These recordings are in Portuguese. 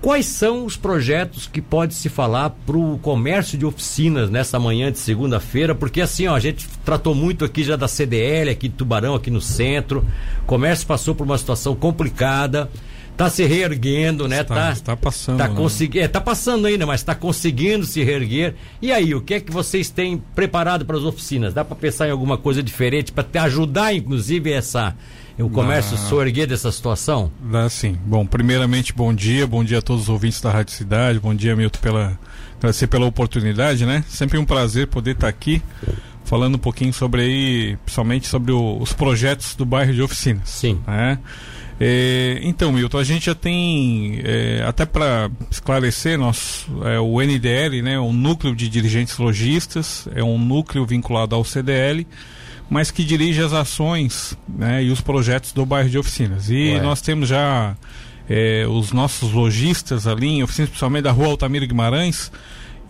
Quais são os projetos que pode se falar para o comércio de oficinas nessa manhã de segunda-feira? Porque assim, ó, a gente tratou muito aqui já da CDL, aqui de Tubarão, aqui no centro. O comércio passou por uma situação complicada, está se reerguendo, né? Está, tá, está passando. Tá né? conseguindo, é, tá passando ainda, mas está conseguindo se reerguer. E aí, o que é que vocês têm preparado para as oficinas? Dá para pensar em alguma coisa diferente para ajudar, inclusive, essa o comércio se erguer dessa situação? Dá sim. Bom, primeiramente, bom dia, bom dia a todos os ouvintes da Rádio Cidade, bom dia, Milton, pela, agradecer pela oportunidade, né? Sempre um prazer poder estar aqui falando um pouquinho sobre aí, principalmente sobre o, os projetos do bairro de oficinas. Sim. Né? É, então, Milton, a gente já tem, é, até para esclarecer, nós, é, o NDL, né, o Núcleo de Dirigentes Logistas, é um núcleo vinculado ao CDL, mas que dirige as ações né, e os projetos do bairro de oficinas. E Ué. nós temos já é, os nossos lojistas ali em oficinas, principalmente da rua Altamiro Guimarães,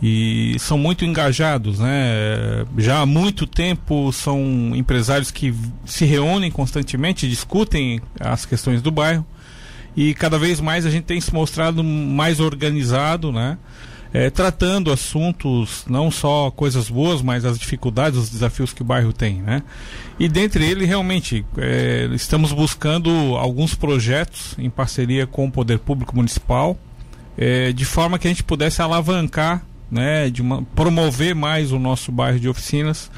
e são muito engajados, né? Já há muito tempo são empresários que se reúnem constantemente, discutem as questões do bairro e cada vez mais a gente tem se mostrado mais organizado, né? É, tratando assuntos, não só coisas boas, mas as dificuldades, os desafios que o bairro tem, né? E dentre eles, realmente, é, estamos buscando alguns projetos em parceria com o Poder Público Municipal, é, de forma que a gente pudesse alavancar, né, de uma, promover mais o nosso bairro de oficinas,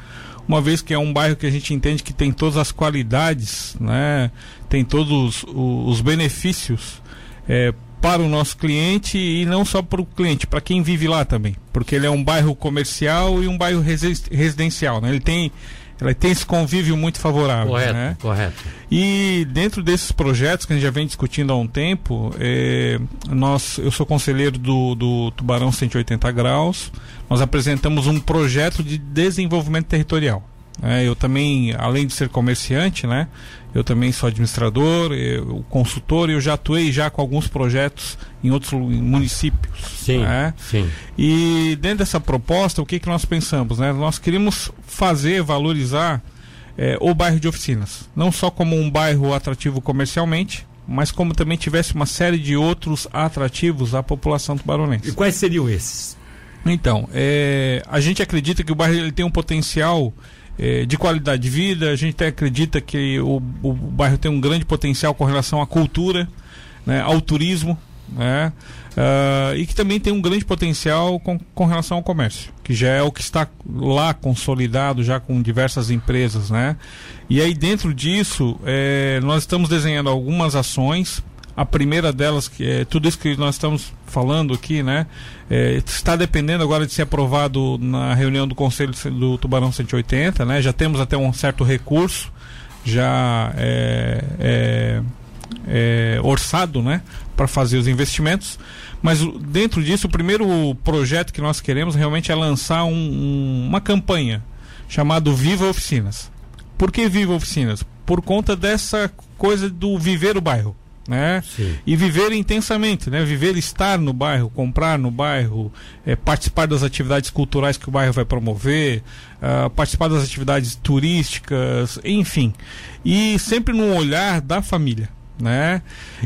uma vez que é um bairro que a gente entende que tem todas as qualidades, né, tem todos os, os benefícios é, para o nosso cliente e não só para o cliente, para quem vive lá também, porque ele é um bairro comercial e um bairro residencial, né? Ele tem ele tem esse convívio muito favorável. Correto, né? correto. E dentro desses projetos que a gente já vem discutindo há um tempo, é, nós, eu sou conselheiro do, do Tubarão 180 Graus, nós apresentamos um projeto de desenvolvimento territorial. É, eu também, além de ser comerciante, né, eu também sou administrador, eu, consultor, e eu já atuei já com alguns projetos em outros municípios. Sim, né? sim. E dentro dessa proposta, o que, que nós pensamos? Né? Nós queríamos fazer, valorizar é, o bairro de oficinas, não só como um bairro atrativo comercialmente, mas como também tivesse uma série de outros atrativos à população tubaronense. E quais seriam esses? Então, é, a gente acredita que o bairro ele tem um potencial é, de qualidade de vida. A gente até acredita que o, o bairro tem um grande potencial com relação à cultura, né, ao turismo, né, uh, e que também tem um grande potencial com, com relação ao comércio, que já é o que está lá consolidado, já com diversas empresas. Né. E aí, dentro disso, é, nós estamos desenhando algumas ações a primeira delas, que é tudo isso que nós estamos falando aqui, né? É, está dependendo agora de ser aprovado na reunião do Conselho do Tubarão 180, né? Já temos até um certo recurso já é, é, é, orçado, né? Para fazer os investimentos. Mas dentro disso, o primeiro projeto que nós queremos realmente é lançar um, um, uma campanha chamado Viva Oficinas. Por que Viva Oficinas? Por conta dessa coisa do viver o bairro né? Sim. E viver intensamente, né? Viver estar no bairro, comprar no bairro, é, participar das atividades culturais que o bairro vai promover, uh, participar das atividades turísticas, enfim. E sempre no olhar da família, né?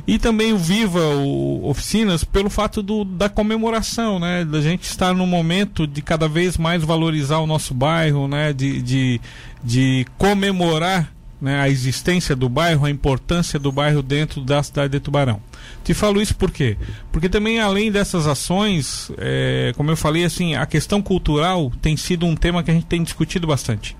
E também o Viva o Oficinas pelo fato do, da comemoração, né? Da gente estar no momento de cada vez mais valorizar o nosso bairro, né? De, de, de comemorar né, a existência do bairro, a importância do bairro dentro da cidade de Tubarão. Te falo isso por quê? Porque também além dessas ações, é, como eu falei, assim, a questão cultural tem sido um tema que a gente tem discutido bastante.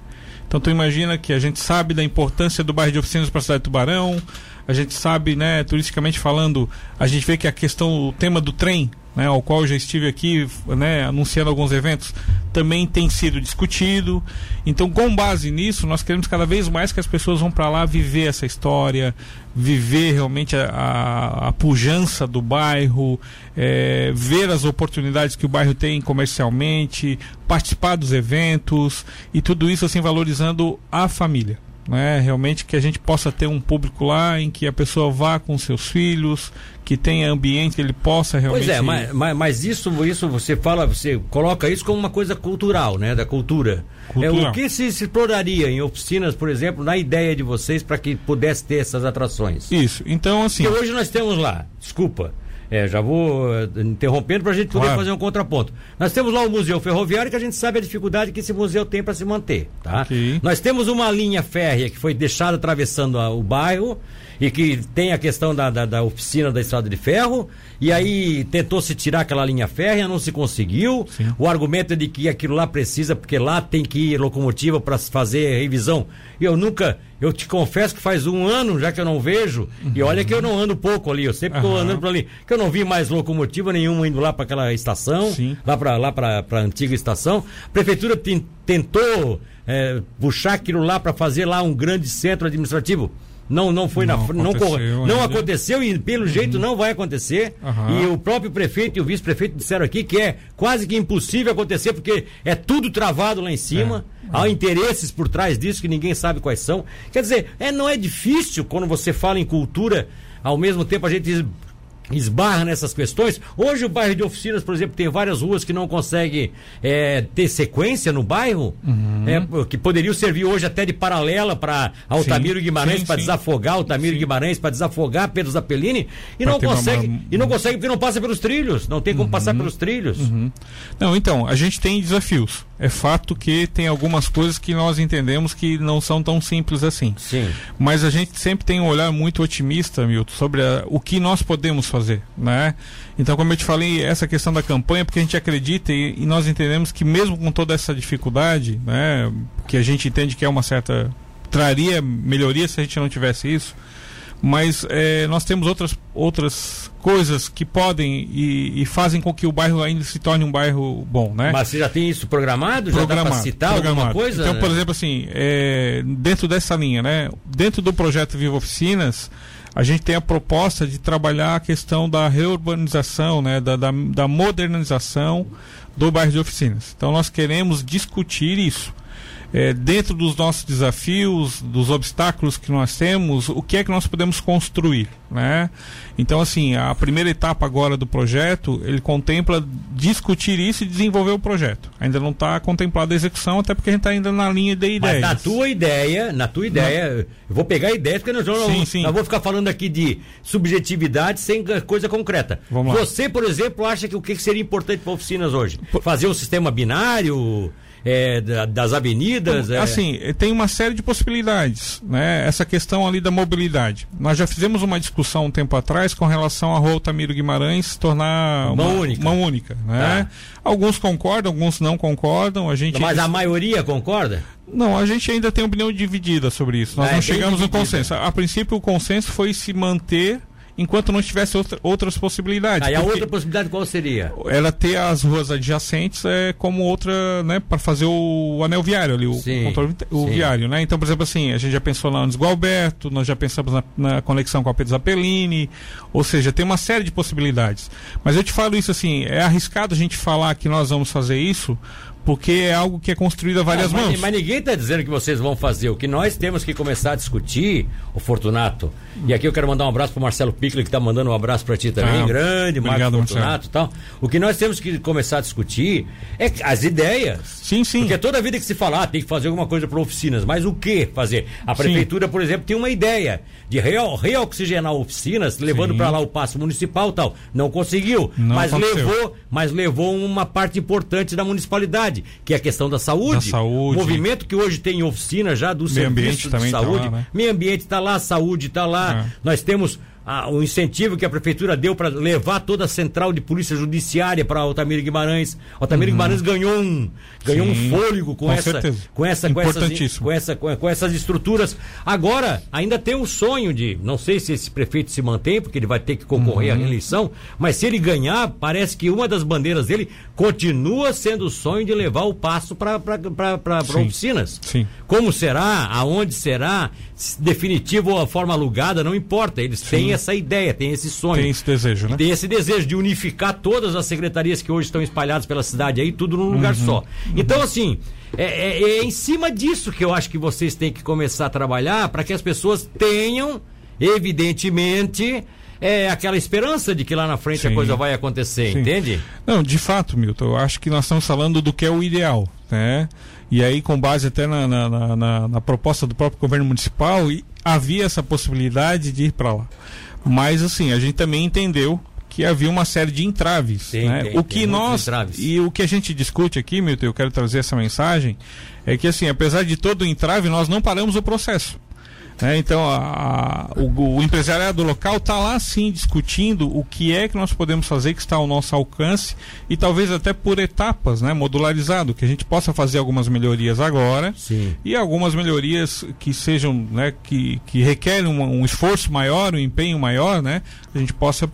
Então tu imagina que a gente sabe da importância do bairro de oficinas para a cidade de Tubarão, a gente sabe, né, turisticamente falando, a gente vê que a questão, o tema do trem, né, ao qual já estive aqui, né, anunciando alguns eventos, também tem sido discutido. Então, com base nisso, nós queremos cada vez mais que as pessoas vão para lá viver essa história, viver realmente a, a, a pujança do bairro, é, ver as oportunidades que o bairro tem comercialmente, participar dos eventos e tudo isso assim valorizando a família né? Realmente que a gente possa ter um público lá em que a pessoa vá com seus filhos, que tenha ambiente que ele possa realmente. Pois é, mas, mas, mas, isso, isso você fala, você coloca isso como uma coisa cultural, né? Da cultura. É, o que se, se exploraria em oficinas, por exemplo, na ideia de vocês para que pudesse ter essas atrações? Isso. Então, assim. Porque hoje nós temos lá, desculpa, É, já vou eh, interrompendo para a gente poder Claro. fazer um contraponto. Nós temos lá o Museu Ferroviário, que a gente sabe a dificuldade que esse museu tem para se manter. Tá? Ok. Nós temos uma linha férrea que foi deixada atravessando a- o bairro e que tem a questão da, da, da oficina da estrada de ferro. E aí tentou se tirar aquela linha férrea, não se conseguiu. Sim. O argumento é de que aquilo lá precisa, porque lá tem que ir locomotiva para fazer revisão. Eu nunca, eu te confesso que faz um ano já que eu não vejo. E olha que eu não ando pouco ali, eu sempre estou Aham. andando por ali. Que eu não vi mais locomotiva nenhuma indo lá para aquela estação, Sim. lá para lá para a antiga estação. A prefeitura ten- tentou é, puxar aquilo lá para fazer lá um grande centro administrativo. Não, não foi Não na não, aconteceu não aconteceu e pelo jeito não vai acontecer. Aham. E o próprio prefeito e o vice-prefeito disseram aqui que é quase que impossível acontecer porque é tudo travado lá em cima. Há interesses por trás disso que ninguém sabe quais são. Quer dizer, é, não é difícil quando você fala em cultura, ao mesmo tempo a gente esbarra nessas questões. Hoje o bairro de oficinas, por exemplo, tem várias ruas que não conseguem é, ter sequência no bairro, Uhum. é, que poderiam servir hoje até de paralela para Altamiro Sim, Guimarães para desafogar Altamiro Sim. Guimarães para desafogar Pedro Zappellini e Pra não consegue uma- e não consegue porque não passa pelos trilhos, não tem como passar pelos trilhos. Não, então, a gente tem desafios. É fato que tem algumas coisas que nós entendemos que não são tão simples assim. Sim. Mas a gente sempre tem um olhar muito otimista, Milton, sobre a- o que nós podemos fazer, né? Então, como eu te falei, essa questão da campanha, porque a gente acredita e, e nós entendemos que mesmo com toda essa dificuldade, né, que a gente entende que é uma certa traria melhoria se a gente não tivesse isso, mas eh, nós temos outras outras coisas que podem e, e fazem com que o bairro ainda se torne um bairro bom, né? Mas você já tem isso programado? Já dá para citar alguma programado. coisa? Então, né? por exemplo, assim, é, dentro dessa linha, né? Dentro do projeto Viva Oficinas, a gente tem a proposta de trabalhar a questão da reurbanização, né? Da, da, da modernização do bairro de oficinas. Então, nós queremos discutir isso. É, dentro dos nossos desafios, dos obstáculos que nós temos, o que é que nós podemos construir, né? Então, assim, a primeira etapa agora do projeto, ele contempla discutir isso e desenvolver o projeto. Ainda não está contemplada a execução, até porque a gente está ainda na linha de Mas ideias. na tua ideia, na tua ideia, eu vou pegar ideias, porque nós Sim, não, sim. não vou ficar falando aqui de subjetividade sem coisa concreta. Vamos lá. Você, por exemplo, acha que o que que seria importante para oficinas hoje? Fazer um sistema binário é, da- das avenidas? é? Assim, tem uma série de possibilidades, né? Essa questão ali da mobilidade. Nós já fizemos uma discussão um tempo atrás com relação a Rua Altamiro Guimarães se tornar uma, Mão única. uma única, né? Tá. Alguns concordam, alguns não concordam. A gente Mas a maioria concorda? Não, a gente ainda tem opinião dividida sobre isso. Nós Ah, é não chegamos no consenso. A princípio, o consenso foi se manter enquanto não tivesse outra- outras possibilidades. Aí a outra possibilidade qual seria? Ela ter as ruas adjacentes é como outra, né, para fazer o anel viário ali, o Sim, controle o sim. viário, né? Então, por exemplo, assim, a gente já pensou lá no Desgualberto, nós já pensamos na, na conexão com a Pedro Zappellini, ou seja, tem uma série de possibilidades. Mas eu te falo isso assim, é arriscado a gente falar que nós vamos fazer isso, porque é algo que é construído a várias Ah, mas, mãos. mas ninguém está dizendo que vocês vão fazer. O que nós temos que começar a discutir, o Fortunato. E aqui eu quero mandar um abraço para Marcelo Piccoli, que está mandando um abraço para ti também. Ah, grande, obrigado, Marcos Fortunato e tal. O que nós temos que começar a discutir é as ideias. Sim, sim. Porque toda vida que se falar ah, tem que fazer alguma coisa para oficinas, mas o que fazer? A Sim. prefeitura, por exemplo, tem uma ideia de real- reoxigenar oficinas, levando Sim. para lá o passo municipal e tal. Não conseguiu, Não mas aconteceu. levou, mas levou uma parte importante da municipalidade, que é a questão da saúde. Da saúde. Movimento que hoje tem oficina já do Meio ambiente serviço de também tá saúde. lá, né? Meio ambiente está lá, saúde está lá. É. Nós temos ah, o incentivo que a prefeitura deu para levar toda a central de polícia judiciária para Altamiro Guimarães. Altamiro Guimarães ganhou um ganhou um Uhum. Sim, fôlego com, com essa certeza. com essa com essas, com essa com, com essas estruturas. Agora ainda tem o sonho de, não sei se esse prefeito se mantém porque ele vai ter que concorrer Uhum. à reeleição, mas se ele ganhar, parece que uma das bandeiras dele continua sendo o sonho de levar o passo para Sim. oficinas. Sim. Como será? Aonde será? Se Definitivo ou a forma alugada, não importa. Eles têm essa ideia, têm esse sonho. Tem esse desejo, né? Tem esse desejo de unificar todas as secretarias que hoje estão espalhadas pela cidade aí, tudo num lugar só. Então, assim, é, é- é em cima disso que eu acho que vocês têm que começar a trabalhar para que as pessoas tenham, evidentemente, é, aquela esperança de que lá na frente a Sim. coisa vai acontecer, Sim. entende? Não, de fato, Milton, eu acho que nós estamos falando do que é o ideal, né? E aí, com base até na, na, na- na- proposta do próprio governo municipal, havia essa possibilidade de ir para lá. Mas, assim, a gente também entendeu que havia uma série de entraves. Tem, né? tem, o que nós entraves. e o que a gente discute aqui, Milton, eu quero trazer essa mensagem, é que assim, apesar de todo o entrave, nós não paramos o processo. Né? Então, a, a, o, o, empresariado local está lá sim discutindo o que é que nós podemos fazer que está ao nosso alcance e talvez até por etapas, né? modularizado, que a gente possa fazer algumas melhorias agora Sim. e algumas melhorias que sejam, né, que, que requerem um, um esforço maior, um empenho maior, né? a gente possa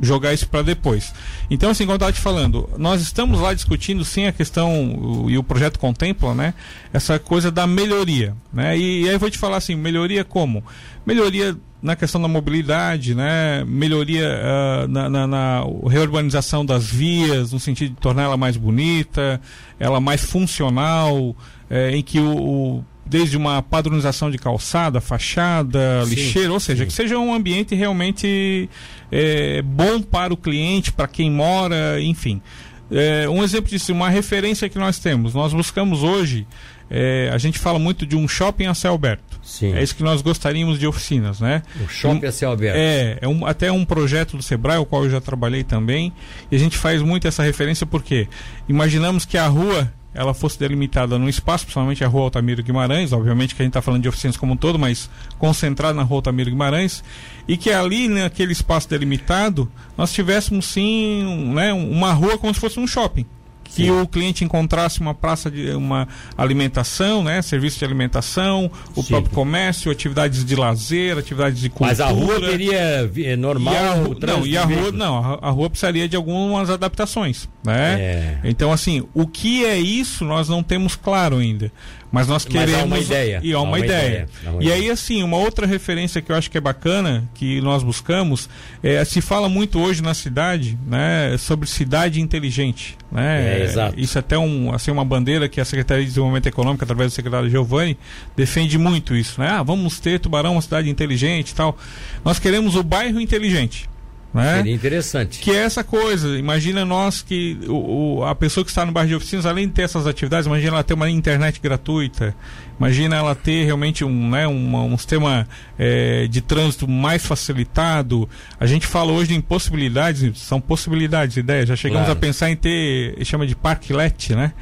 jogar isso para depois. Então, assim, como eu estava te falando, nós estamos lá discutindo sim a questão, e o projeto contempla, né, essa coisa da melhoria, né, e, e aí eu vou te falar assim, melhoria como? Melhoria na questão da mobilidade, né, melhoria uh, na, na, na, reurbanização das vias, no sentido de torná-la mais bonita, ela mais funcional, eh, em que o, o desde uma padronização de calçada, fachada, Sim, lixeira, ou seja, sim. que seja um ambiente realmente é, bom para o cliente, para quem mora, enfim. É, um exemplo disso, uma referência que nós temos. Nós buscamos hoje, é, a gente fala muito de um shopping a céu aberto. Sim. É isso que nós gostaríamos de oficinas, né? O shopping a céu aberto. É, é um, até um projeto do Sebrae, o qual eu já trabalhei também, e a gente faz muito essa referência porque imaginamos que a rua ela fosse delimitada num espaço, principalmente a rua Altamiro Guimarães, obviamente que a gente está falando de oficinas como um todo, mas concentrado na rua Altamiro Guimarães, e que ali, naquele espaço delimitado, nós tivéssemos sim um, né, uma rua como se fosse um shopping que Sim. o cliente encontrasse uma praça de uma alimentação, né, serviço de alimentação, o Sim. próprio comércio, atividades de lazer, atividades de cultura. Mas a rua teria é, normal E a, não, e a de rua, não, a, a rua precisaria de algumas adaptações, né? É. Então assim, o que é isso nós não temos claro ainda, mas nós Mas há queremos uma ideia. e há Há uma, uma ideia. ideia. Há uma E ideia. aí assim, uma outra referência que eu acho que é bacana que nós buscamos é se fala muito hoje na cidade, né, sobre cidade inteligente, né? É, exato. Isso é até um assim uma bandeira que a Secretaria de Desenvolvimento Econômico através do secretário Giovanni defende muito isso, né? Ah, vamos ter Tubarão uma cidade inteligente e tal. Nós queremos o bairro inteligente. Né? Seria interessante. Que é essa coisa, imagina nós que o, o- a pessoa que está no bairro de oficinas, além de ter essas atividades, imagina ela ter uma internet gratuita, imagina ela ter realmente um, né, uma- um sistema eh, de trânsito mais facilitado. A gente fala hoje em possibilidades, são possibilidades, ideias. Já chegamos Claro. a pensar em ter, chama de parklet, né?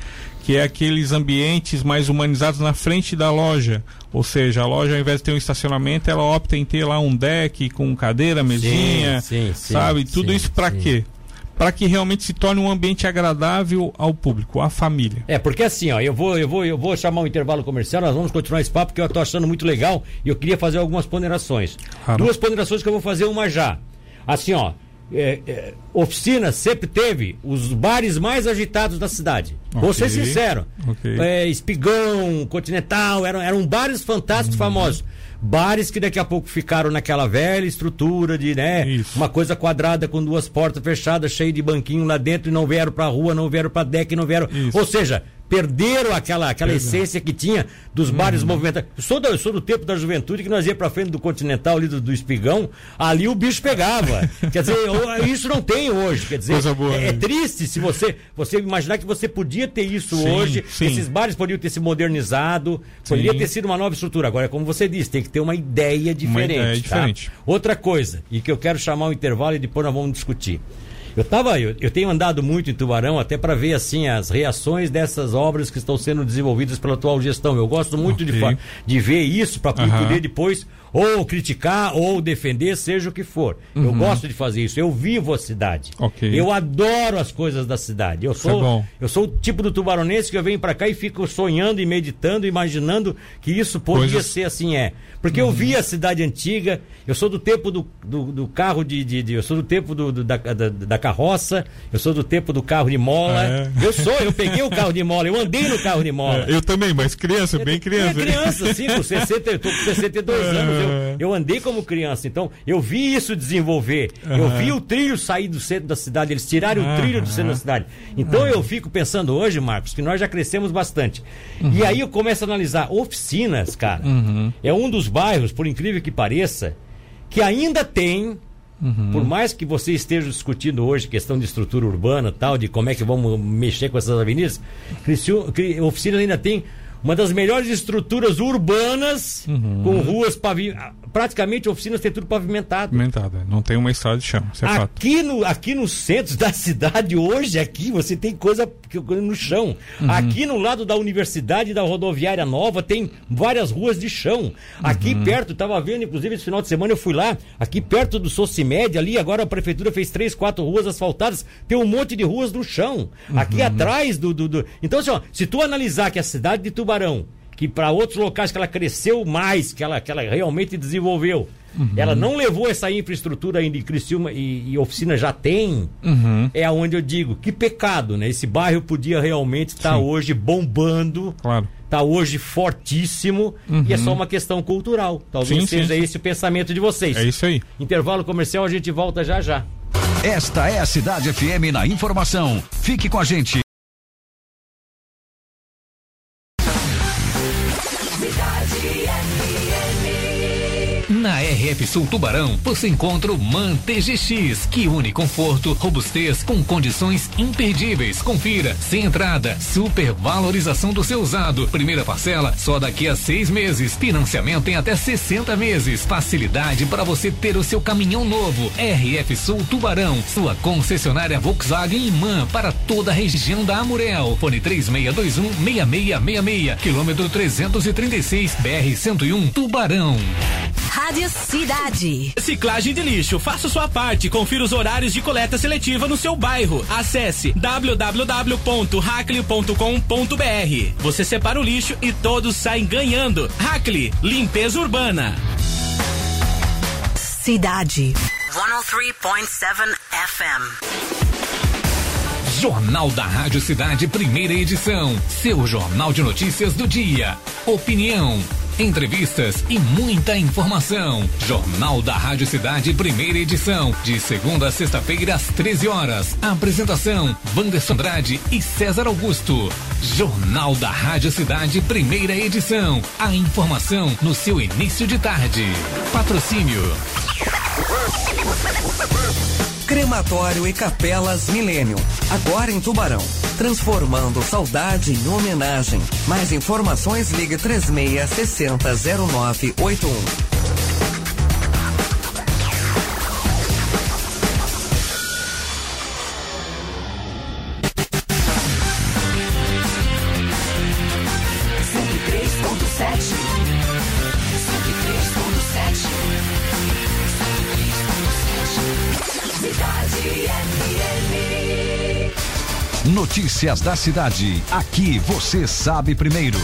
Que é aqueles ambientes mais humanizados na frente da loja. Ou seja, a loja, ao invés de ter um estacionamento, ela opta em ter lá um deck com cadeira, mesinha, sim, sim, sabe? Tudo sim, isso para quê? Para que realmente se torne um ambiente agradável ao público, à família. É, porque assim, ó, eu vou, eu vou, eu vou chamar um intervalo comercial, nós vamos continuar esse papo que eu tô achando muito legal e eu queria fazer algumas ponderações. Claro. Duas ponderações que eu vou fazer uma já. Assim, ó, é, é, oficina sempre teve os bares mais agitados da cidade. Vou ser sincero. Ok. É, Espigão, Continental, eram, eram bares fantásticos, Uhum. famosos. Bares que daqui a pouco ficaram naquela velha estrutura de, né? Isso. Uma coisa quadrada com duas portas fechadas, cheio de banquinho lá dentro e não vieram pra rua, não vieram pra deck, não vieram. Isso. Ou seja, perderam aquela, aquela essência que tinha dos bares Uhum. movimentados. Eu sou, do, eu sou do tempo da juventude que nós ia pra frente do Continental ali do, do Espigão, ali o bicho pegava. quer dizer, isso não tem hoje. Quer dizer, Coisa boa, é, é né? triste se você, você imaginar que você podia ter isso Sim, hoje. sim. Esses bares poderiam ter se modernizado, Sim. poderia ter sido uma nova estrutura. Agora, como você disse, tem que ter uma ideia diferente. ideia tá? diferente. Outra coisa, e que eu quero chamar o intervalo e depois nós vamos discutir. Eu tava, eu, eu tenho andado muito em Tubarão até para ver assim as reações dessas obras que estão sendo desenvolvidas pela atual gestão. Eu gosto muito de, Ok. fa- de ver isso para Aham. poder depois ou criticar ou defender, seja o que for. Eu gosto de fazer isso. Eu vivo a cidade. Uhum. Ok. Eu adoro as coisas da cidade. Eu Isso é sou, bom. eu sou o tipo do tubaronense que eu venho para cá e fico sonhando e meditando, imaginando que isso podia Coisas- ser assim é. Porque eu vi a cidade antiga, eu sou do tempo do, do, do carro de, de, de- Eu sou do tempo do, do- da, da, da carroça, eu sou do tempo do carro de mola. É. Eu sou, eu peguei o carro de mola, eu andei no carro de mola. É, eu também, mas criança, bem criança. É criança, sim, com 60, eu tô com 62 É. Eu, eu andei como criança, então eu vi isso desenvolver. Eu Aham. vi o trilho sair do centro da cidade, eles tiraram o trilho do centro da cidade. Então eu fico pensando hoje, Marcos, que nós já crescemos bastante. Uhum. E aí eu começo a analisar oficinas, cara. É um dos bairros, por incrível que pareça, que ainda tem Uhum. por mais que você esteja discutindo hoje questão de estrutura urbana tal, de como é que vamos mexer com essas avenidas, Criciú- Cri- oficinas ainda tem uma das melhores estruturas urbanas, uhum. com ruas pavimentadas. Praticamente oficinas tem tudo pavimentado. Pavimentada, não tem uma estrada de chão, isso é aqui fato. No, aqui no centro da cidade, hoje, aqui, você tem coisa no chão. Uhum. Aqui no lado da universidade da rodoviária nova, tem várias ruas de chão. Aqui uhum. perto, estava vendo, inclusive, esse final de semana eu fui lá, aqui perto do Socimed, ali, agora a prefeitura fez três, quatro ruas asfaltadas, tem um monte de ruas no chão. Aqui uhum. atrás do, do, do. Então, assim, ó, se tu analisar que a cidade de Tubarão que para outros locais que ela cresceu mais, que ela, que ela realmente desenvolveu. Uhum. Ela não levou essa infraestrutura ainda em Criciúma e, e oficina já tem. Uhum. É onde eu digo, que pecado, né? Esse bairro podia realmente estar tá hoje bombando. Claro. Está hoje fortíssimo uhum. e é só uma questão cultural. Talvez sim, seja sim, esse sim. o pensamento de vocês. É isso aí. Intervalo comercial, a gente volta já já. Esta é a Cidade FM na informação. Fique com a gente. Na RF Sul Tubarão, você encontra o MAN TGX, que une conforto, robustez com condições imperdíveis. Confira, sem entrada, super valorização do seu usado. Primeira parcela só daqui a seis meses. Financiamento em até 60 meses. Facilidade para você ter o seu caminhão novo. RF Sul Tubarão, sua concessionária Volkswagen MAN para toda a região da Amurel. Fone 3621 6666, quilômetro 336, BR 101 Tubarão. Rádio Cidade. Reciclagem de lixo. Faça sua parte. Confira os horários de coleta seletiva no seu bairro. Acesse www.hackley.com.br. Você separa o lixo e todos saem ganhando. Hackley, limpeza urbana. Cidade. 103.7 FM. Jornal da Rádio Cidade, primeira edição. Seu jornal de notícias do dia. Opinião entrevistas e muita informação. Jornal da Rádio Cidade, primeira edição, de segunda a sexta-feira às 13 horas. Apresentação: Wanderson Andrade e César Augusto. Jornal da Rádio Cidade, primeira edição. A informação no seu início de tarde. Patrocínio. Crematório e Capelas Milênio. Agora em Tubarão. Transformando saudade em homenagem. Mais informações ligue 36 60 0981. Notícias da cidade. Aqui você sabe primeiro.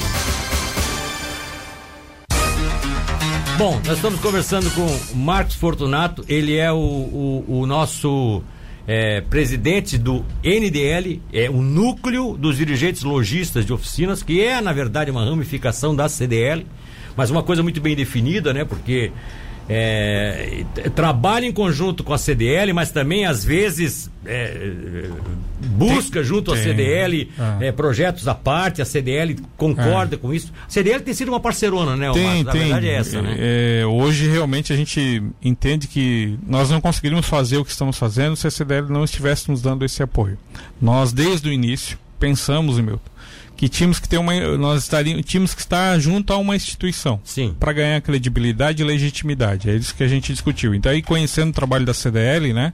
Bom, nós estamos conversando com Marcos Fortunato, ele é o, o, o nosso é, presidente do NDL, é o núcleo dos dirigentes lojistas de oficinas, que é, na verdade, uma ramificação da CDL, mas uma coisa muito bem definida, né? Porque é, trabalha em conjunto com a CDL, mas também às vezes é, busca tem, junto à CDL ah. é, projetos à parte, a CDL concorda é. com isso. A CDL tem sido uma parcerona, né, tem? A tem. verdade é essa, né? É, hoje realmente a gente entende que nós não conseguiríamos fazer o que estamos fazendo se a CDL não estivesse nos dando esse apoio. Nós, desde o início, pensamos, Milton, que tínhamos que ter uma nós estaríamos tínhamos que estar junto a uma instituição. Para ganhar credibilidade e legitimidade. É isso que a gente discutiu. Então aí conhecendo o trabalho da CDL né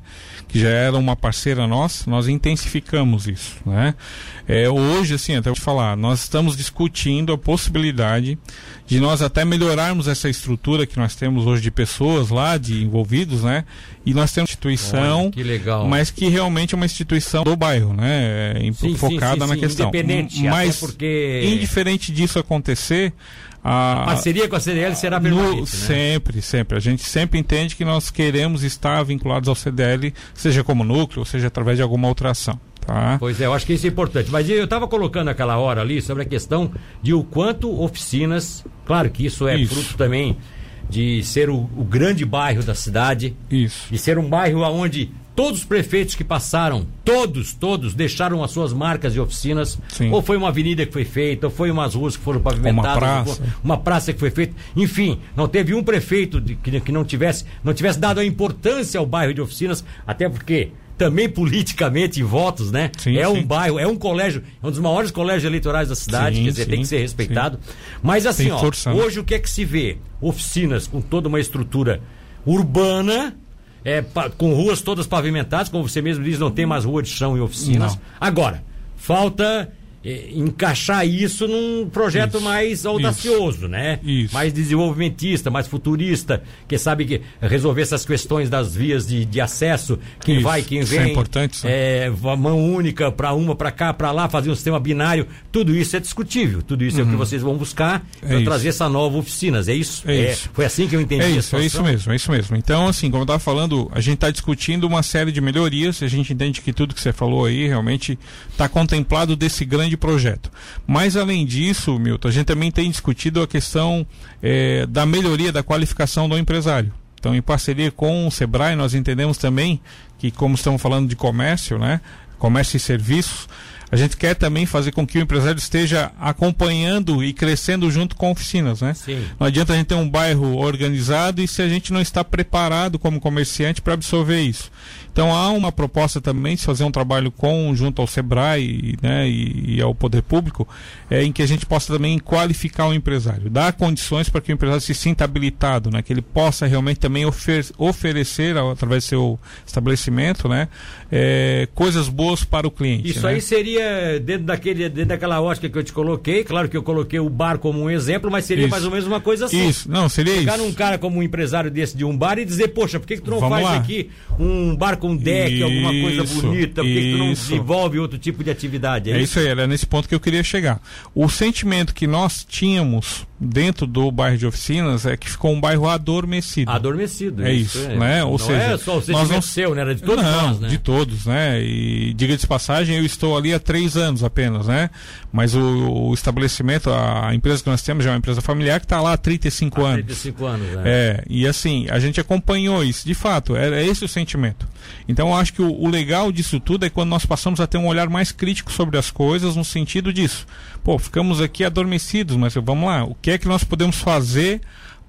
que já era uma parceira nossa nós intensificamos isso né. É, hoje assim até vou te falar nós estamos discutindo a possibilidade de nós até melhorarmos essa estrutura que nós temos hoje de pessoas lá de envolvidos né e nós temos instituição Olha, que legal. mas que realmente é uma instituição do bairro né é, sim, focada sim, sim, na questão independente mas porque... indiferente disso acontecer, a, a, parceria com a CDL será permanente. No, né? Sempre, sempre. A gente sempre entende que nós queremos estar vinculados ao CDL, seja como núcleo, seja através de alguma outra ação. Tá? Pois é, eu acho que isso é importante. Mas eu estava colocando aquela hora ali sobre a questão de o quanto oficinas, claro que isso é isso. fruto também de ser o, o, grande bairro da cidade, isso. de ser um bairro onde Todos os prefeitos que passaram, todos, todos, deixaram as suas marcas de oficinas. Sim. Ou foi uma avenida que foi feita, ou foi umas ruas que foram pavimentadas, uma praça, uma praça que foi feita. Enfim, não teve um prefeito de, que, que não tivesse, não tivesse dado a importância ao bairro de oficinas, até porque também politicamente em votos, né? Sim, é um sim. bairro, é um colégio, é um dos maiores colégios eleitorais da cidade, Sim, quer dizer, tem que ser respeitado. Mas assim, ó, né? hoje o que é que se vê? Oficinas com toda uma estrutura urbana, é, pa- com ruas todas pavimentadas, como você mesmo diz, não tem mais rua de chão em oficinas. Não. Agora, falta encaixar isso num projeto Isso, mais audacioso, né? Isso. Mais desenvolvimentista, mais futurista, que sabe que resolver essas questões das vias de, de acesso, quem Isso, vai, quem isso vem, é importante, é, mão única para uma, para cá, para lá, fazer um sistema binário, tudo isso é discutível, tudo isso é o que vocês vão buscar É para isso. trazer essa nova oficinas, é isso? É isso. Foi assim que eu entendi É isso, é isso mesmo, é isso mesmo. Então, assim, como eu estava falando, a gente está discutindo uma série de melhorias, a gente entende que tudo que você falou aí realmente está contemplado desse grande projeto. Mas, além disso, Milton, a gente também tem discutido a questão eh, da melhoria da qualificação do empresário. Então, em parceria com o Sebrae, nós entendemos também que, como estamos falando de comércio, né? Comércio e serviços, a gente quer também fazer com que o empresário esteja acompanhando e crescendo junto com oficinas, né? Sim. Não adianta a gente ter um bairro organizado e se a gente não está preparado como comerciante para absorver isso. Então há uma proposta também de fazer um trabalho conjunto ao Sebrae né, e, e ao Poder Público, é, em que a gente possa também qualificar o empresário, dar condições para que o empresário se sinta habilitado, né, que ele possa realmente também ofer oferecer, através do seu estabelecimento, né, é, coisas boas para o cliente. Isso né? aí seria dentro, daquele, dentro daquela ótica que eu te coloquei. Claro que eu coloquei o bar como um exemplo, mas seria Isso. mais ou menos uma coisa assim. Isso, não, seria Chegar isso. num cara como um empresário desse de um bar e dizer, poxa, por que, que tu não Vamos faz lá. aqui um bar com deck, alguma coisa Isso, bonita? Por que, que tu não isso. desenvolve outro tipo de atividade? É isso aí, era nesse ponto que eu queria chegar. O sentimento que nós tínhamos dentro do bairro de oficinas é que ficou um bairro adormecido. Adormecido. É isso, né? Ou não seja, é só o nós sentimento não- seu, né? Era de todos não, nós, né? de todos, né? E diga de passagem, eu estou ali há três anos apenas, né? Mas o, o estabelecimento, a empresa que nós temos já é uma empresa familiar que está lá há 35 Há anos. 35 anos, né? É, e assim, a gente acompanhou isso, de fato, é, é esse o sentimento. Então eu acho que o, o legal disso tudo é quando nós passamos a ter um olhar mais crítico sobre as coisas, no sentido disso. Pô, ficamos aqui adormecidos, mas vamos lá, o que é que nós podemos fazer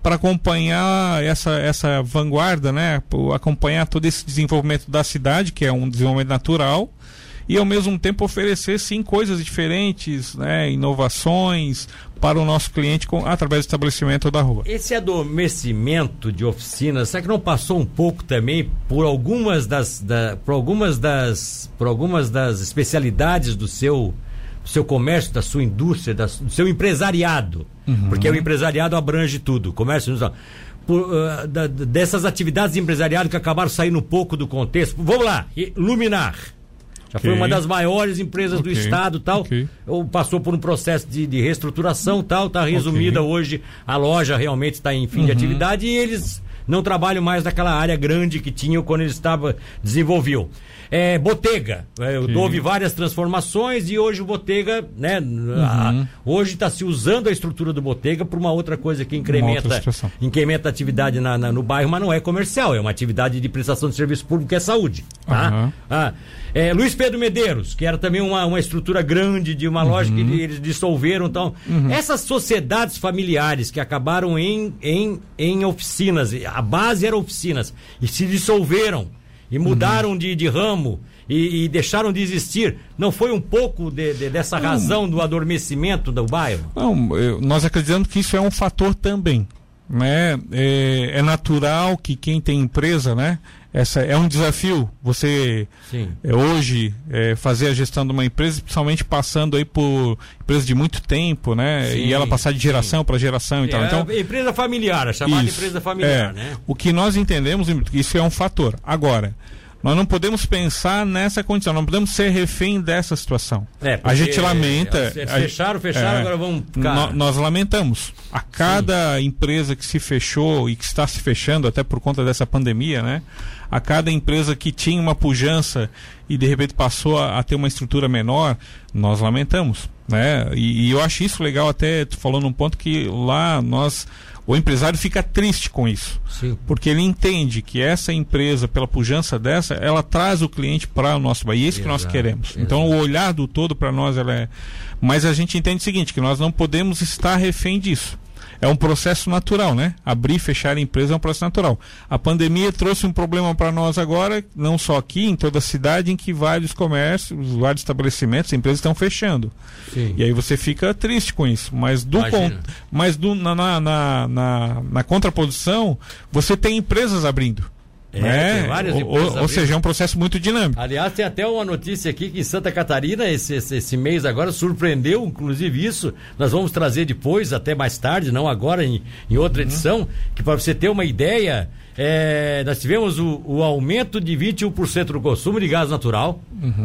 para acompanhar essa, essa vanguarda, né? Acompanhar todo esse desenvolvimento da cidade, que é um desenvolvimento natural, e ao mesmo tempo oferecer sim coisas diferentes, né? inovações para o nosso cliente com, através do estabelecimento da rua. Esse adormecimento de oficinas, será que não passou um pouco também por algumas das, da- por algumas das, por algumas das especialidades do seu, seu comércio, da sua indústria, da- do seu empresariado? Porque o empresariado abrange tudo, comércio. Por, ah, da- dessas atividades de empresariado que acabaram saindo um pouco do contexto. Vamos lá, Luminar. Já foi Ok. uma das maiores empresas do Ok, estado tal. ok. Ou passou por um processo de, de reestruturação tal, tá resumida hoje. A loja realmente está em Uhum. fim de atividade e eles não trabalham mais naquela área grande que tinham quando eles estavam desenvolviam. É, Botega, é, Ok. houve várias transformações e hoje o Botega, né, a- Uhum. hoje está se usando a estrutura do Botega para uma outra coisa que incrementa, incrementa a atividade na- na- no bairro, mas não é comercial, é uma atividade de prestação de serviço público que é saúde. Tá? Aham. Ah, é, Luiz Pedro Medeiros, que era também uma, uma estrutura grande de uma loja Uhum. que eles dissolveram. Então, essas sociedades familiares que acabaram em, em, em oficinas, a base era oficinas, e se dissolveram e Uhum. mudaram de, de ramo. E, e deixaram de existir. Não foi um pouco de- de- dessa razão do adormecimento do bairro? Não, eu- nós acreditamos que isso é um fator também. Né? É, é natural que quem tem empresa, né? Essa é um desafio. Você é, hoje é, fazer a gestão de uma empresa, principalmente passando aí por empresa de muito tempo, né? Sim, e ela passar de geração para geração e tal. É, Então, empresa familiar, a chamada Isso. empresa familiar, É. né? O que nós entendemos, isso é um fator. Agora, nós não podemos pensar nessa condição, não podemos ser refém dessa situação. É, a gente lamenta. é, fecharam, fecharam, agora vamos ficar- nó- nós lamentamos. A cada empresa que se fechou e que está se fechando, até por conta dessa pandemia, né? A cada empresa que tinha uma pujança e de repente passou a, a ter uma estrutura menor, nós lamentamos, né? E, e eu acho isso legal até tu falou num ponto que lá nós o empresário fica triste com isso. Sim. Porque ele entende que essa empresa, pela pujança dessa, ela traz o cliente para o nosso bairro. E é isso que nós queremos. Então, o olhar do todo para nós ela é. Mas a gente entende o seguinte: que nós não podemos estar refém disso. É um processo natural, né? Abrir e fechar a empresa é um processo natural. A pandemia trouxe um problema para nós agora, não só aqui, em toda a cidade, em que vários comércios, vários estabelecimentos, empresas estão fechando. Sim. E aí você fica triste com isso. Mas do con- mas do, na, na, na, na, na contraposição, você tem empresas abrindo. É, tem várias ou, empresas ou- ou seja, é um processo muito dinâmico. Aliás, tem até uma notícia aqui que em Santa Catarina, esse, esse, esse mês agora, surpreendeu, inclusive isso. Nós vamos trazer depois, até mais tarde, não agora, em, em outra edição, que para você ter uma ideia, é, nós tivemos o, o aumento de 21% do consumo de gás natural,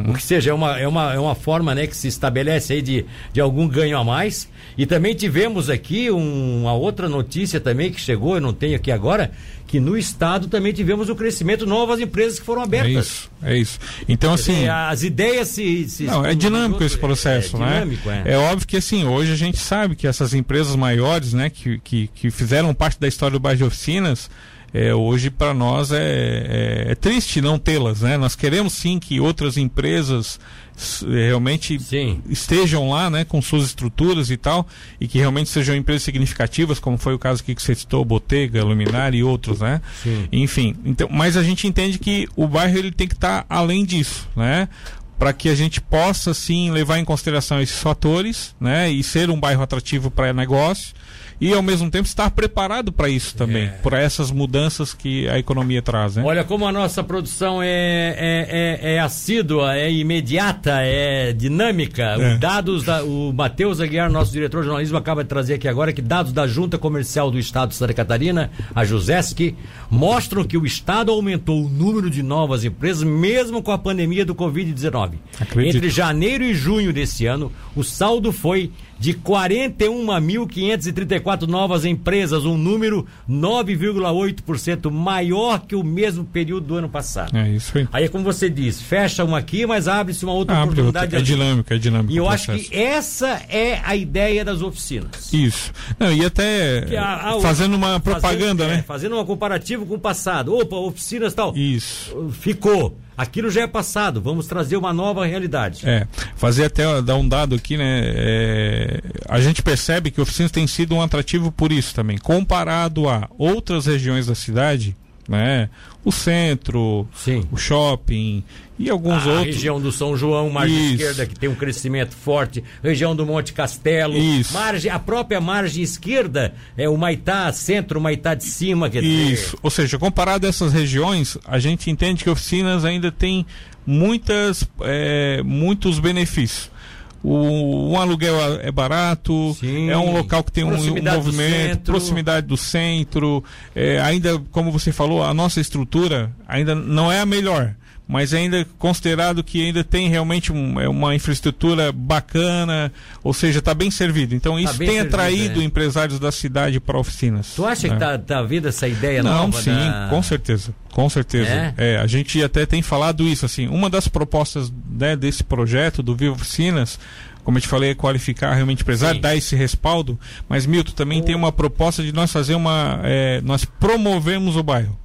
o que seja, é uma, é, uma, é uma forma né, que se estabelece aí de, de algum ganho a mais. E também tivemos aqui um- uma outra notícia também que chegou, eu não tenho aqui agora, que no estado também tivemos o crescimento de novas empresas que foram É abertas. isso, é isso. Então, assim. É, as ideias se. se Não, é dinâmico esse processo, é, né? dinâmico, é. É óbvio que assim, hoje a gente sabe que essas empresas maiores, né, que, que, que fizeram parte da história do bairro de oficinas, é, hoje para nós é, é, é triste não tê-las, né? Nós queremos sim que outras empresas s- realmente Sim. estejam lá, né, com suas estruturas e tal, e que realmente sejam empresas significativas, como foi o caso aqui que você citou, Botega, Luminar e outros, né? Sim. Enfim, então, mas a gente entende que o bairro ele tem que estar além disso, né? Para que a gente possa sim levar em consideração esses fatores, né? E ser um bairro atrativo para negócio e ao mesmo tempo estar preparado para isso também, para essas mudanças que a economia traz, né? Olha como a nossa produção é, é, é, é assídua, é imediata, é dinâmica. É. Os dados da, o Matheus Aguiar, nosso diretor de jornalismo, acaba de trazer aqui agora que dados da Junta Comercial do Estado de Santa Catarina, a Jusesc, mostram que o Estado aumentou o número de novas empresas mesmo com a pandemia do Covid-19. Acredito. Entre janeiro e junho desse ano, o saldo foi de 41.534 novas empresas, um número 9,8% maior que o mesmo período do ano passado. É isso aí. Aí é como você diz, fecha uma aqui, mas abre-se uma outra outra, oportunidade. é ali. dinâmico, é dinâmico. E eu acho que essa é a ideia das oficinas. Isso. Não, e até a- a- fazendo uma fazendo- propaganda, é, né? Fazendo uma comparativa com o passado. Opa, oficinas tal. Isso. Ficou. Aquilo já é passado. Vamos trazer uma nova realidade. É, fazer até dar um dado aqui, né? é, a gente percebe que oficinas tem sido um atrativo por isso também. Comparado a outras regiões da cidade, né? O centro, Sim. o shopping e alguns a outros. região do São João, margem Isso. esquerda, que tem um crescimento forte, região do Monte Castelo, Isso. margem, a própria margem esquerda, é o Maitá centro, o Maitá de cima, quer dizer, Isso. Ou seja, comparado a essas regiões, a gente entende que oficinas ainda tem muitas, é, muitos benefícios. O, um aluguel é barato, Sim. é um local que tem um, um do movimento, centro. proximidade do centro. é, ainda, como você falou, a nossa estrutura ainda não é a melhor, mas ainda considerado que ainda tem realmente um- é uma infraestrutura bacana, ou seja, está bem servido. Então isso bem tem servido, atraído é. empresários da cidade para oficinas. Tu acha né? que tá, tá vindo essa ideia Não, nova? sim, da- com certeza. Com certeza. É? É? a gente até tem falado isso, assim, uma das propostas né, desse projeto do Viva Oficinas, como eu te falei, é qualificar realmente o empresário, Sim. dar esse respaldo, mas Milton também tem uma proposta de nós fazer uma. é, nós promovemos o bairro.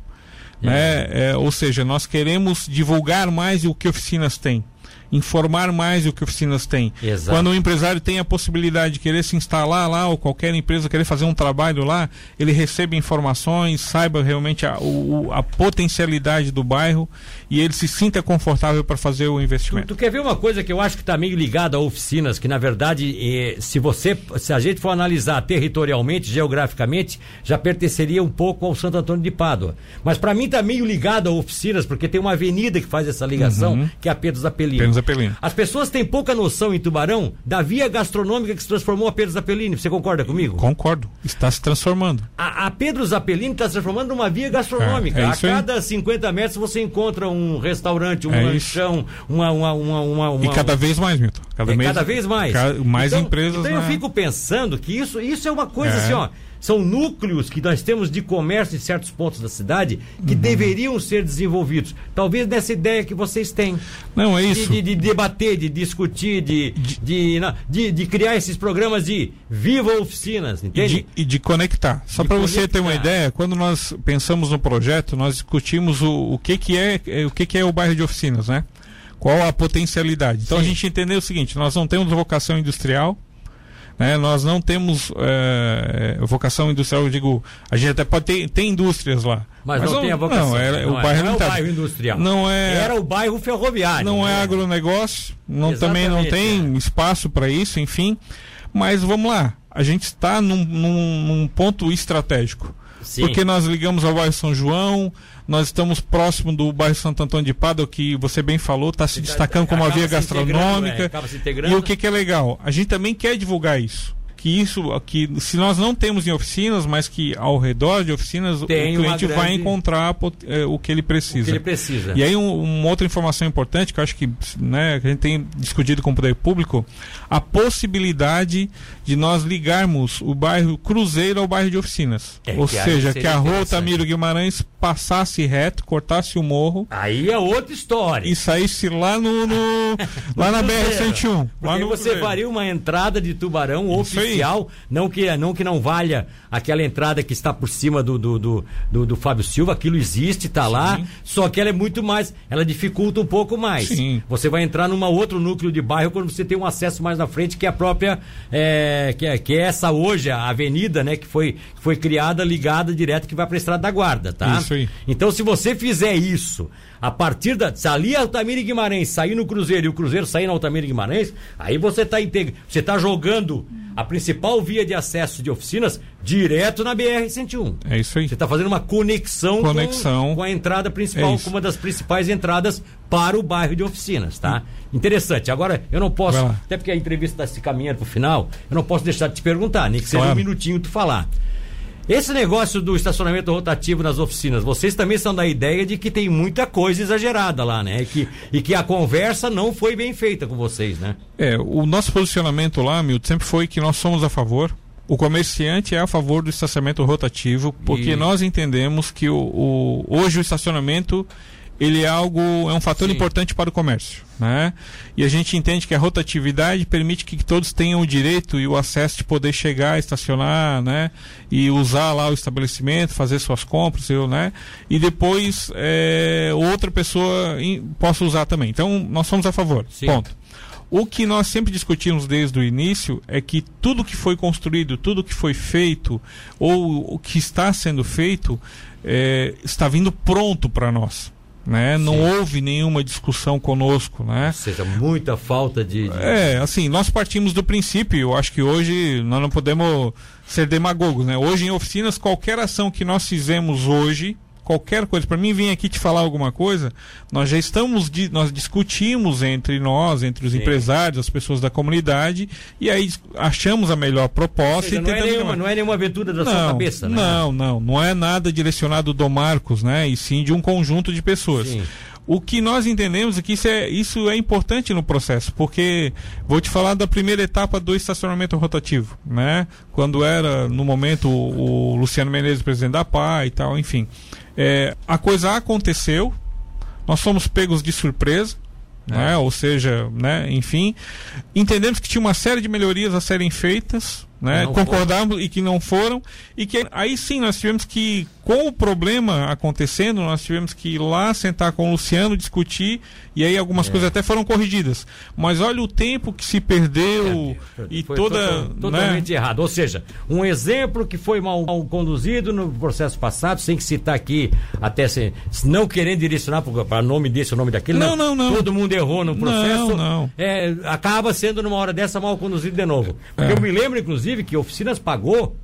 Né? É, ou seja, nós queremos divulgar mais o que oficinas têm. Informar mais o que oficinas têm. Exato. Quando o empresário tem a possibilidade de querer se instalar lá, ou qualquer empresa querer fazer um trabalho lá, ele recebe informações, saiba realmente a, o- a potencialidade do bairro e ele se sinta confortável para fazer o Tu, investimento. tu quer ver uma coisa que eu acho que está meio ligada a oficinas, que na verdade, eh, se você, se a gente for analisar territorialmente, geograficamente, já pertenceria um pouco ao Santo Antônio de Pádua. Mas para mim está meio ligado a oficinas, porque tem uma avenida que faz essa ligação, que é a Pedro Zapelino. Pedro As pessoas têm pouca noção em Tubarão da via gastronômica que se transformou a Pedro Zapelini. Você concorda comigo? Concordo. Está se transformando. A, a Pedro Zapelini está se transformando numa via gastronômica. É, é a isso aí. cada 50 metros você encontra um restaurante, um É lanchão, uma, uma, uma, uma, E uma- cada vez mais, Milton. Cada, é, vez, cada vez mais. ca- mais então, empresas. Então eu né? fico pensando que isso, isso é uma coisa É. assim, ó. São núcleos que nós temos de comércio em certos pontos da cidade que Uhum. deveriam ser desenvolvidos. Talvez nessa ideia que vocês têm. Não, é De, isso. de- de debater, de discutir, de, de, de, de criar esses programas de viva oficinas, E entende? de, e de conectar. Só De para você ter uma ideia, quando nós pensamos no projeto, nós discutimos o, o que, que é é, o que, que é o bairro de oficinas, né? Qual a potencialidade. Então a Sim. gente entendeu o seguinte: nós não temos vocação industrial, Né? Nós não temos é, vocação industrial, eu digo, a gente até pode ter tem indústrias lá. Mas, mas não, tem a vocação. Não, era, não o é, bairro não, é o tá, bairro industrial. Não é, era o bairro ferroviário. Não é né? é agronegócio, não, também não tem é. espaço para isso, enfim. Mas vamos lá, a gente está num, num, num ponto estratégico. Sim. Porque nós ligamos ao bairro São João, nós estamos próximo do bairro Santo Antônio de Pádua, que você bem falou, está se destacando como uma via gastronômica. É, e o que, que é legal? A gente também quer divulgar isso que isso que se nós não temos em oficinas, mas que ao redor de oficinas Tem o cliente grande... vai encontrar é, o que ele precisa. O que ele precisa. E aí um, uma outra informação importante que eu acho que, né, que a gente tem discutido com o poder público, a possibilidade de nós ligarmos o bairro Cruzeiro ao bairro de oficinas. É, Ou que seja, que a rua Altamiro Guimarães passasse reto, cortasse o morro. Aí é outra história. E saísse lá no, no lá na BR 101. Lá no você Cruzeiro. faria uma entrada de tubarão oficial não que, não que não valha aquela entrada que está por cima do, do, do, do, do Fábio Silva, aquilo existe, está lá, só que ela é muito mais, ela dificulta um pouco mais. Sim. Você vai entrar num outro núcleo de bairro quando você tem um acesso mais na frente, que é a própria, é, que, é, que é essa hoje, a avenida, né, que foi, que foi criada, ligada direto, que vai para a Estrada da Guarda, tá? Isso aí. Então, se você fizer isso, a partir da. Se ali Altamira Guimarães sair no Cruzeiro e o Cruzeiro sair na Altamira Guimarães, aí você está integra... você tá jogando a principal via de acesso de oficinas direto na BR-101. É isso aí. Você está fazendo uma conexão, conexão. Com, com, a entrada principal, é com uma das principais entradas para o bairro de oficinas, tá? Hum. Interessante. Agora, eu não posso, até porque a entrevista está se caminhando para o final, eu não posso deixar de te perguntar, nem que seja claro. um minutinho tu falar. Esse negócio do estacionamento rotativo nas oficinas, vocês também são da ideia de que tem muita coisa exagerada lá, né? E que, e que a conversa não foi bem feita com vocês, né? É, o nosso posicionamento lá, Milton, sempre foi que nós somos a favor. O comerciante é a favor do estacionamento rotativo, porque e... nós entendemos que o, o, hoje o estacionamento ele é algo é um fator Sim. importante para o comércio, né? E a gente entende que a rotatividade permite que todos tenham o direito e o acesso de poder chegar, estacionar, né? E usar lá o estabelecimento, fazer suas compras, eu, né? E depois é, outra pessoa in, possa usar também. Então nós somos a favor. Sim. Ponto. O que nós sempre discutimos desde o início é que tudo que foi construído, tudo que foi feito ou o que está sendo feito é, está vindo pronto para nós né? Não houve nenhuma discussão conosco, né? Ou seja, muita falta de, de, É, assim, nós partimos do princípio, eu acho que hoje nós não podemos ser demagogos, né? Hoje em oficinas, qualquer ação que nós fizemos hoje, qualquer coisa, para mim vir aqui te falar alguma coisa, nós já estamos, nós discutimos entre nós, entre os Sim. empresários, as pessoas da comunidade, e aí achamos a melhor proposta. Seja, e não, é nenhuma, não é nenhuma aventura da não, sua cabeça, né? Não, não, não é nada direcionado do Marcos, né? E sim de um conjunto de pessoas. Sim. O que nós entendemos é que isso é, isso é importante no processo, porque vou te falar da primeira etapa do estacionamento rotativo, né? Quando era, no momento, o, o Luciano Menezes, presidente da PA e tal, enfim. É, a coisa aconteceu, nós fomos pegos de surpresa, é. né? ou seja, né? enfim, entendemos que tinha uma série de melhorias a serem feitas, né? concordamos e que não foram, e que aí sim nós tivemos que com o problema acontecendo, nós tivemos que ir lá sentar com o Luciano, discutir, e aí algumas é. coisas até foram corrigidas. Mas olha o tempo que se perdeu é, e toda. Total, né? totalmente errado. Ou seja, um exemplo que foi mal, mal, conduzido no processo passado, sem que citar aqui, até se, não querendo direcionar para nome desse ou nome daquele. Não, não, não. Todo mundo errou no processo. Não, não. É, acaba sendo numa hora dessa mal conduzido de novo. Porque é. eu me lembro, inclusive, que Oficinas pagou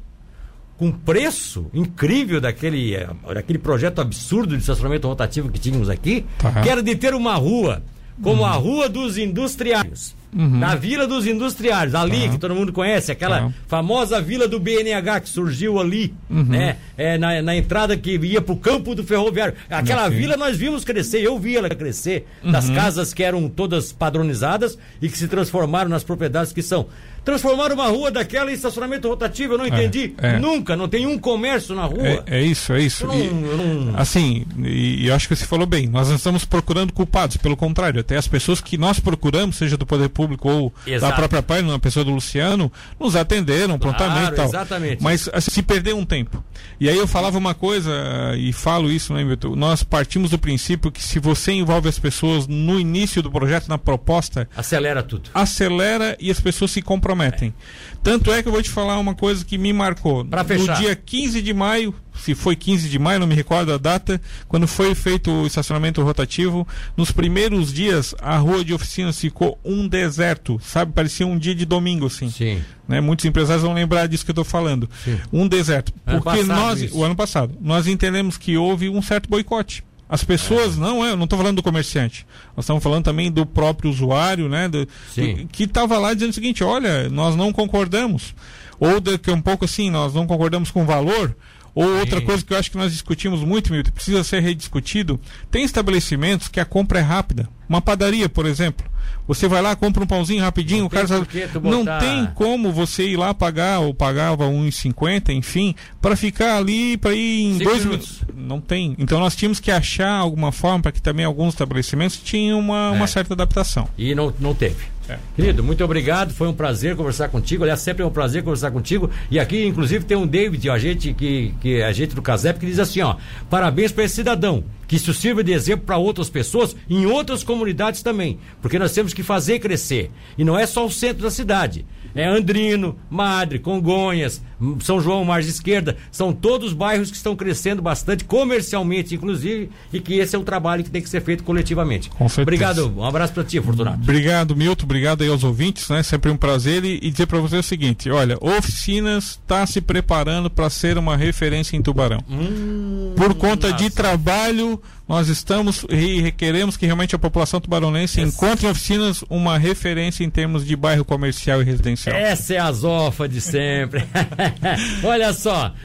com preço incrível daquele, eh, daquele projeto absurdo de estacionamento rotativo que tínhamos aqui, tá. que era de ter uma rua como uhum. a Rua dos Industriários. Uhum. Na Vila dos Industriários, ali tá. que todo mundo conhece, aquela tá. famosa vila do BNH que surgiu ali, uhum. né? É, na, na, entrada que ia pro campo do ferroviário. Aquela vila nós vimos crescer, eu vi ela crescer, das uhum. casas que eram todas padronizadas e que se transformaram nas propriedades que são transformar uma rua daquela em estacionamento rotativo, eu não é, entendi. É, é. Nunca, não tem um comércio na rua. É, é isso, é isso. Eu não, e, eu não... Assim, e, e acho que você falou bem, nós não estamos procurando culpados, pelo contrário, até as pessoas que nós procuramos, seja do poder Público ou Exato. da própria página, na pessoa do Luciano, nos atenderam prontamente e tal. exatamente. Mas assim, se perder um tempo. E aí eu falava uma coisa, e falo isso, né, Milton? Nós partimos do princípio que se você envolve as pessoas no início do projeto, na proposta, Acelera tudo. acelera e as pessoas se comprometem. Tanto é que eu vou te falar uma coisa que me marcou. Pra no fechar. dia 15 de maio, se foi 15 de maio, não me recordo a data, quando foi feito o estacionamento rotativo, nos primeiros dias a rua de oficinas ficou um deserto, sabe? Parecia um dia de domingo, assim. Sim. Né? Muitos empresários vão lembrar disso que eu estou falando. Um deserto. Ano Porque nós, isso. o ano passado, nós entendemos que houve um certo boicote. As pessoas, não é, eu não estou falando do comerciante. Nós estamos falando também do próprio usuário, né? do- Sim. do- que estava lá dizendo o seguinte: olha, nós não concordamos. Ou daqui a um pouco assim, nós não concordamos com o valor. Ou outra coisa que eu acho que nós discutimos muito, Milton, precisa ser rediscutido. Tem estabelecimentos que a compra é rápida. Uma padaria, por exemplo. Você vai lá, compra um pãozinho rapidinho, Não o cara tem sabe- não tem como você ir lá pagar ou pagava 1,50, enfim, para ficar ali para ir em Cinco dois minutos. Não tem. Então nós tínhamos que achar alguma forma para que também alguns estabelecimentos tinham uma, uma É. certa adaptação. E não, não teve. É. Querido, muito obrigado. Foi um prazer conversar contigo. Aliás, sempre é um prazer conversar contigo. E aqui, inclusive, tem um David, o agente, que, que é agente do Casep, que diz assim: ó, parabéns para esse cidadão. Que isso sirva de exemplo para outras pessoas em outras comunidades também. Porque nós temos que fazer crescer. E não é só o centro da cidade. É Andrino, Madre, Congonhas, São João, Margem Esquerda. São todos bairros que estão crescendo bastante, comercialmente, inclusive, e que esse é um trabalho que tem que ser feito coletivamente. Com certeza. Obrigado. Um abraço para ti, Fortunato. Obrigado, Milton. Obrigado aí aos ouvintes, né? Sempre um prazer. E, e dizer para você o seguinte: olha, Oficinas está se preparando para ser uma referência em Tubarão. Por conta de nossa. trabalho, nós estamos e requeremos que realmente a população tubaronense encontre em oficinas uma referência em termos de bairro comercial e residencial. Essa é a zofa de sempre. Olha só.